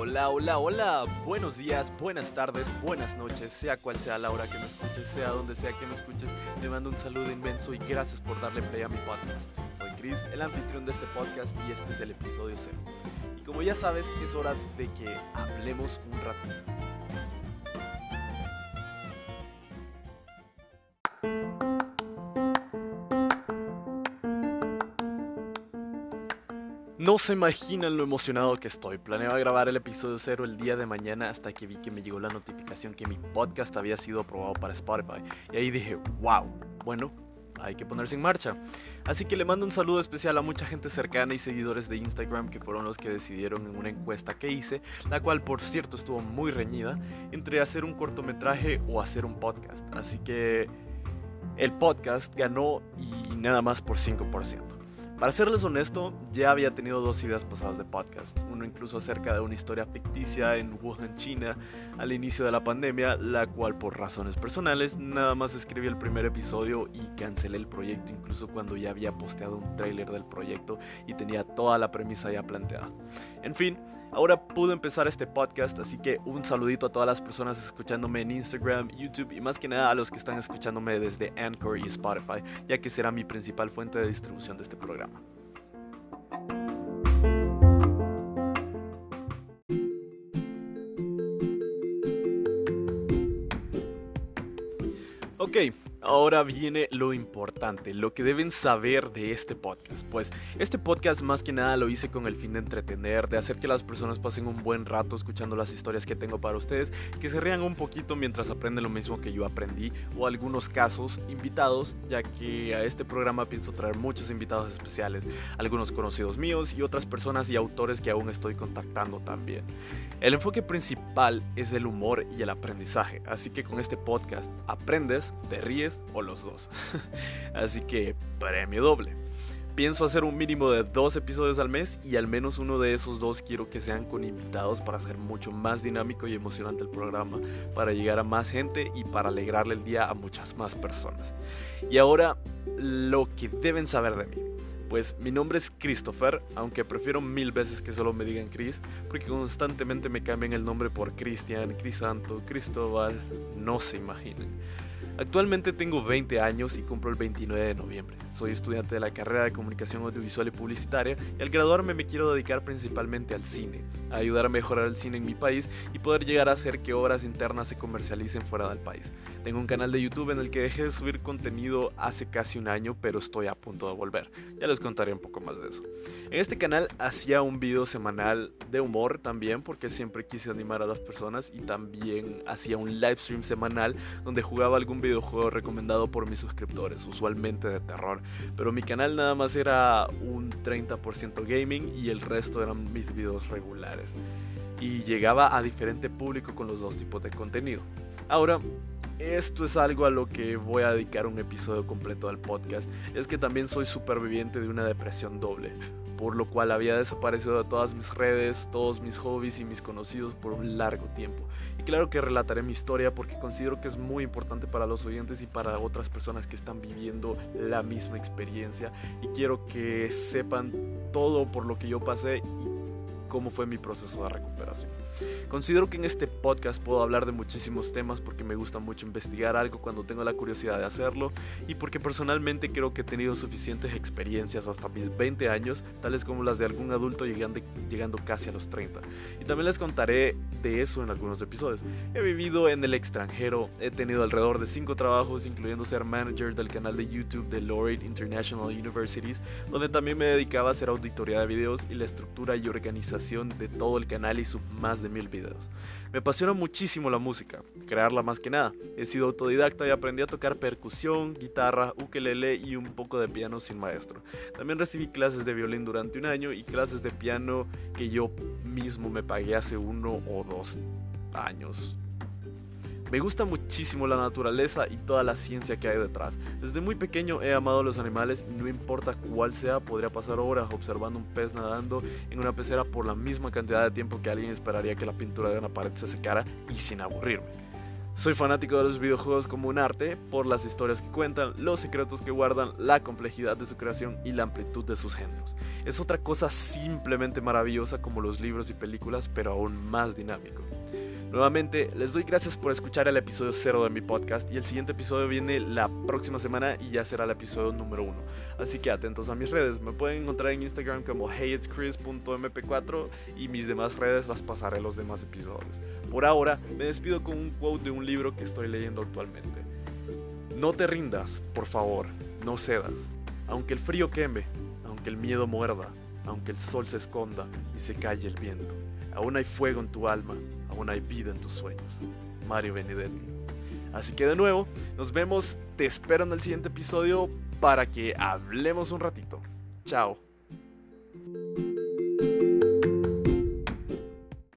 Hola, hola, hola. Buenos días, buenas tardes, buenas noches, sea cual sea la hora que me escuches, sea donde sea que me escuches. Te mando un saludo inmenso y gracias por darle play a mi podcast. Soy Chris, el anfitrión de este podcast y este es el episodio cero. Y como ya sabes, es hora de que hablemos un ratito. No se imaginan lo emocionado que estoy. Planeaba grabar el episodio cero el día de mañana hasta que vi que me llegó la notificación que mi podcast había sido aprobado para Spotify. Y ahí dije, wow, bueno, hay que ponerse en marcha. Así que le mando un saludo especial a mucha gente cercana y seguidores de Instagram que fueron los que decidieron en una encuesta que hice, la cual por cierto estuvo muy reñida, entre hacer un cortometraje o hacer un podcast. Así que el podcast ganó y nada más por 5%. Para serles honesto, ya había tenido dos ideas pasadas de podcast. Uno incluso acerca de una historia ficticia en Wuhan, China, al inicio de la pandemia, la cual por razones personales nada más escribí el primer episodio y cancelé el proyecto incluso cuando ya había posteado un tráiler del proyecto y tenía toda la premisa ya planteada. En fin, Ahora pude empezar este podcast, así que un saludito a todas las personas escuchándome en Instagram, YouTube y más que nada a los que están escuchándome desde Anchor y Spotify, ya que será mi principal fuente de distribución de este programa. Ahora viene lo importante, lo que deben saber de este podcast. Pues este podcast más que nada lo hice con el fin de entretener, de hacer que las personas pasen un buen rato escuchando las historias que tengo para ustedes, que se rían un poquito mientras aprenden lo mismo que yo aprendí, o algunos casos invitados, ya que a este programa pienso traer muchos invitados especiales, algunos conocidos míos y otras personas y autores que aún estoy contactando también. El enfoque principal es el humor y el aprendizaje, así que con este podcast aprendes, te ríes, o los dos. Así que premio doble. Pienso hacer un mínimo de dos episodios al mes y al menos uno de esos dos quiero que sean con invitados para hacer mucho más dinámico y emocionante el programa, para llegar a más gente y para alegrarle el día a muchas más personas. Y ahora, lo que deben saber de mí. Pues mi nombre es Christopher, aunque prefiero mil veces que solo me digan Chris, porque constantemente me cambian el nombre por Cristian, Crisanto, Cristóbal, no se imaginen. Actualmente tengo 20 años y cumplo el 29 de noviembre. Soy estudiante de la carrera de Comunicación Audiovisual y Publicitaria y al graduarme me quiero dedicar principalmente al cine, a ayudar a mejorar el cine en mi país y poder llegar a hacer que obras internas se comercialicen fuera del país. Tengo un canal de YouTube en el que dejé de subir contenido hace casi un año, pero estoy a punto de volver. Ya les contaré un poco más de eso. En este canal hacía un video semanal de humor también, porque siempre quise animar a las personas y también hacía un live stream semanal donde jugaba algún videojuego recomendado por mis suscriptores, usualmente de terror pero mi canal nada más era un 30% gaming y el resto eran mis videos regulares. Y llegaba a diferente público con los dos tipos de contenido. Ahora, esto es algo a lo que voy a dedicar un episodio completo al podcast. Es que también soy superviviente de una depresión doble por lo cual había desaparecido de todas mis redes, todos mis hobbies y mis conocidos por un largo tiempo. Y claro que relataré mi historia porque considero que es muy importante para los oyentes y para otras personas que están viviendo la misma experiencia y quiero que sepan todo por lo que yo pasé cómo fue mi proceso de recuperación. Considero que en este podcast puedo hablar de muchísimos temas porque me gusta mucho investigar algo cuando tengo la curiosidad de hacerlo y porque personalmente creo que he tenido suficientes experiencias hasta mis 20 años, tales como las de algún adulto llegando, llegando casi a los 30. Y también les contaré de eso en algunos episodios. He vivido en el extranjero, he tenido alrededor de 5 trabajos, incluyendo ser manager del canal de YouTube de Laureate International Universities, donde también me dedicaba a hacer auditoría de videos y la estructura y organización de todo el canal y sus más de mil videos. Me apasiona muchísimo la música, crearla más que nada. He sido autodidacta y aprendí a tocar percusión, guitarra, ukelele y un poco de piano sin maestro. También recibí clases de violín durante un año y clases de piano que yo mismo me pagué hace uno o dos años me gusta muchísimo la naturaleza y toda la ciencia que hay detrás. Desde muy pequeño he amado los animales y no importa cuál sea, podría pasar horas observando un pez nadando en una pecera por la misma cantidad de tiempo que alguien esperaría que la pintura de una pared se secara y sin aburrirme. Soy fanático de los videojuegos como un arte por las historias que cuentan, los secretos que guardan, la complejidad de su creación y la amplitud de sus géneros. Es otra cosa simplemente maravillosa como los libros y películas, pero aún más dinámico. Nuevamente, les doy gracias por escuchar el episodio 0 de mi podcast y el siguiente episodio viene la próxima semana y ya será el episodio número 1. Así que atentos a mis redes, me pueden encontrar en Instagram como heyitschris.mp4 y mis demás redes las pasaré en los demás episodios. Por ahora, me despido con un quote de un libro que estoy leyendo actualmente. No te rindas, por favor, no cedas. Aunque el frío queme, aunque el miedo muerda, aunque el sol se esconda y se calle el viento, aún hay fuego en tu alma aún hay vida en tus sueños. Mario Benedetti. Así que de nuevo, nos vemos, te espero en el siguiente episodio para que hablemos un ratito. Chao.